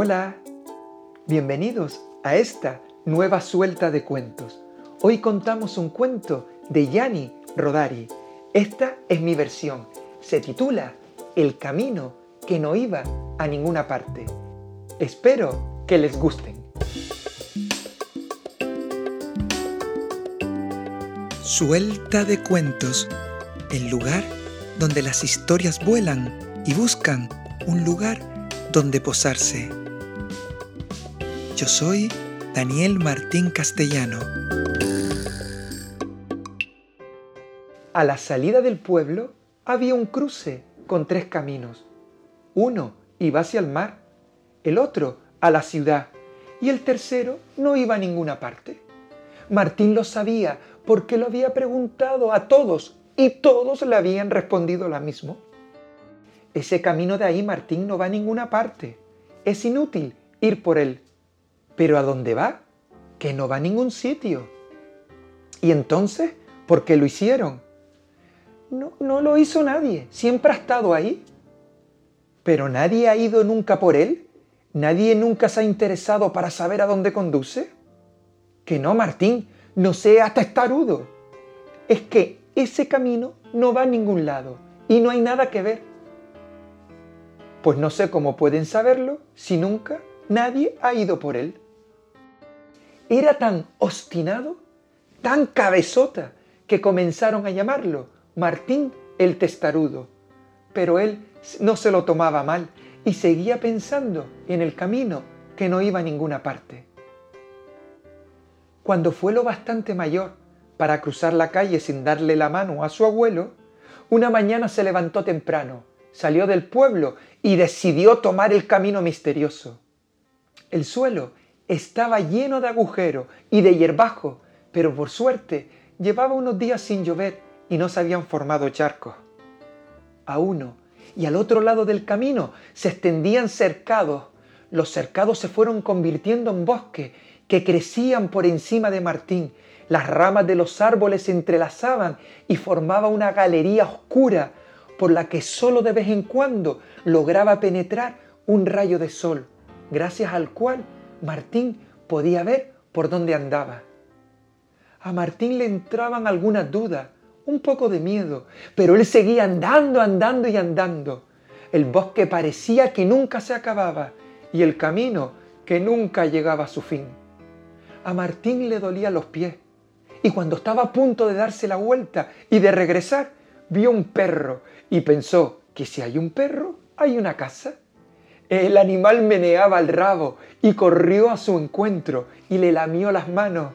Hola, bienvenidos a esta nueva suelta de cuentos. Hoy contamos un cuento de Gianni Rodari. Esta es mi versión. Se titula El camino que no iba a ninguna parte. Espero que les gusten. Suelta de cuentos, el lugar donde las historias vuelan y buscan un lugar donde posarse. Yo soy Daniel Martín Castellano. A la salida del pueblo había un cruce con tres caminos. Uno iba hacia el mar, el otro a la ciudad y el tercero no iba a ninguna parte. Martín lo sabía porque lo había preguntado a todos y todos le habían respondido lo mismo. Ese camino de ahí, Martín, no va a ninguna parte. Es inútil ir por él. Pero ¿a dónde va? Que no va a ningún sitio. ¿Y entonces por qué lo hicieron? No, no lo hizo nadie. Siempre ha estado ahí. Pero nadie ha ido nunca por él. Nadie nunca se ha interesado para saber a dónde conduce. Que no, Martín, no seas testarudo. Es que ese camino no va a ningún lado y no hay nada que ver. Pues no sé cómo pueden saberlo si nunca nadie ha ido por él. Era tan obstinado, tan cabezota, que comenzaron a llamarlo Martín el testarudo. Pero él no se lo tomaba mal y seguía pensando en el camino que no iba a ninguna parte. Cuando fue lo bastante mayor para cruzar la calle sin darle la mano a su abuelo, una mañana se levantó temprano, salió del pueblo y decidió tomar el camino misterioso. El suelo estaba lleno de agujeros y de hierbajo, pero por suerte llevaba unos días sin llover y no se habían formado charcos. A uno y al otro lado del camino se extendían cercados. Los cercados se fueron convirtiendo en bosque que crecían por encima de Martín. Las ramas de los árboles se entrelazaban y formaba una galería oscura por la que solo de vez en cuando lograba penetrar un rayo de sol, gracias al cual Martín podía ver por dónde andaba. A Martín le entraban algunas dudas, un poco de miedo, pero él seguía andando, andando y andando. El bosque parecía que nunca se acababa y el camino que nunca llegaba a su fin. A Martín le dolían los pies y cuando estaba a punto de darse la vuelta y de regresar, vio un perro y pensó que si hay un perro, hay una casa. El animal meneaba el rabo y corrió a su encuentro y le lamió las manos.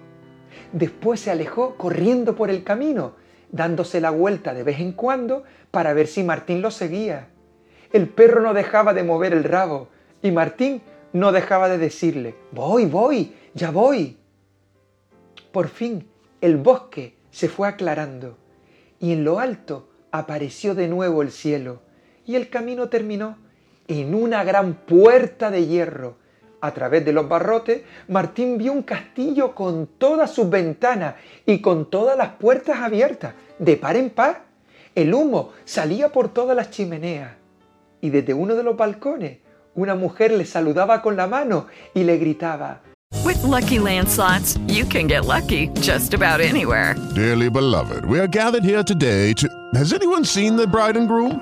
Después se alejó corriendo por el camino, dándose la vuelta de vez en cuando para ver si Martín lo seguía. El perro no dejaba de mover el rabo y Martín no dejaba de decirle, voy, voy, ya voy. Por fin el bosque se fue aclarando y en lo alto apareció de nuevo el cielo y el camino terminó en una gran puerta de hierro. A través de los barrotes, Martín vio un castillo con todas sus ventanas y con todas las puertas abiertas, de par en par. El humo salía por todas las chimeneas y desde uno de los balcones una mujer le saludaba con la mano y le gritaba, With lucky landslots, you can get lucky just about anywhere. Dearly beloved, we are gathered here today to. Has anyone seen the bride and groom?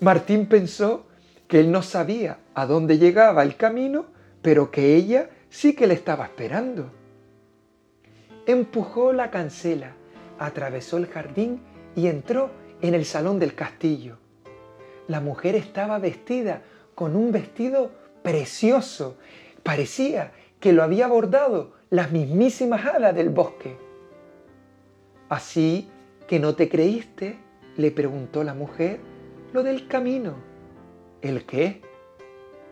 Martín pensó que él no sabía a dónde llegaba el camino, pero que ella sí que le estaba esperando. Empujó la cancela, atravesó el jardín y entró en el salón del castillo. La mujer estaba vestida con un vestido precioso. Parecía que lo había bordado las mismísimas hadas del bosque. Así que no te creíste, le preguntó la mujer, lo del camino. ¿El qué?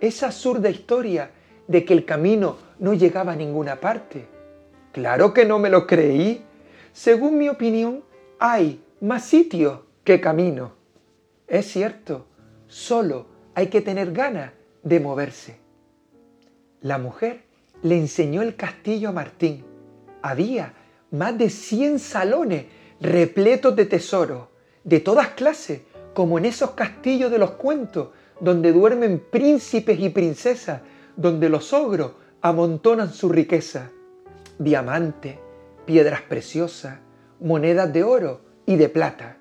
Esa absurda historia de que el camino no llegaba a ninguna parte. Claro que no me lo creí. Según mi opinión, hay más sitio que camino. Es cierto, solo hay que tener ganas de moverse. La mujer le enseñó el castillo a Martín. Había más de 100 salones repletos de tesoros, de todas clases, como en esos castillos de los cuentos, donde duermen príncipes y princesas, donde los ogros amontonan su riqueza. Diamantes, piedras preciosas, monedas de oro y de plata.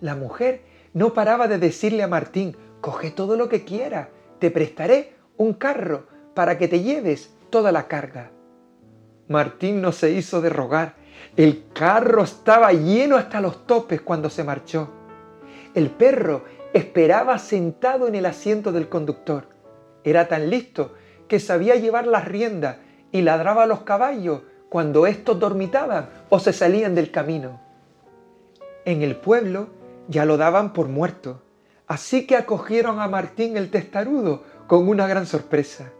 La mujer no paraba de decirle a Martín, coge todo lo que quieras, te prestaré un carro para que te lleves toda la carga. Martín no se hizo de rogar. El carro estaba lleno hasta los topes cuando se marchó. El perro esperaba sentado en el asiento del conductor. Era tan listo que sabía llevar las riendas y ladraba a los caballos cuando estos dormitaban o se salían del camino. En el pueblo ya lo daban por muerto, así que acogieron a Martín el testarudo con una gran sorpresa.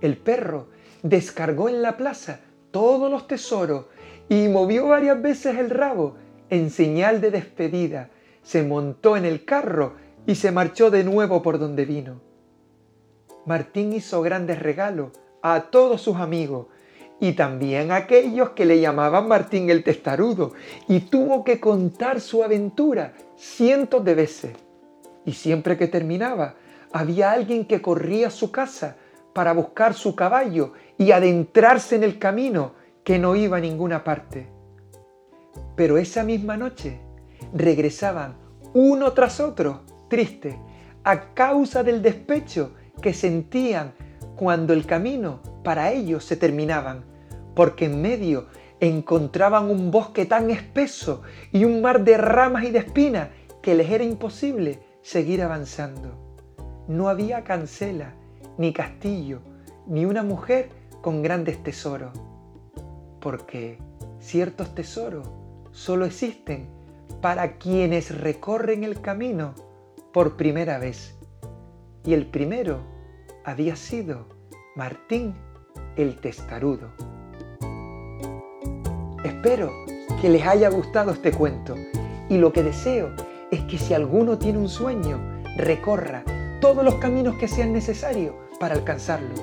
El perro descargó en la plaza todos los tesoros y movió varias veces el rabo en señal de despedida. Se montó en el carro y se marchó de nuevo por donde vino. Martín hizo grandes regalos a todos sus amigos y también a aquellos que le llamaban Martín el Testarudo y tuvo que contar su aventura cientos de veces. Y siempre que terminaba, había alguien que corría a su casa para buscar su caballo y adentrarse en el camino que no iba a ninguna parte. Pero esa misma noche regresaban uno tras otro, tristes, a causa del despecho que sentían cuando el camino para ellos se terminaban, porque en medio encontraban un bosque tan espeso y un mar de ramas y de espinas que les era imposible seguir avanzando. No había cancela, ni castillo, ni una mujer con grandes tesoros, porque ciertos tesoros solo existen para quienes recorren el camino por primera vez. Y el primero había sido Martín el Testarudo. Espero que les haya gustado este cuento y lo que deseo es que si alguno tiene un sueño, recorra todos los caminos que sean necesarios para alcanzarlo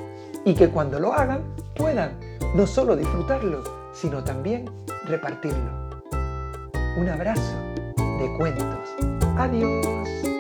y que cuando lo hagan puedan no solo disfrutarlo, sino también repartirlo. Un abrazo de cuentos. Adiós.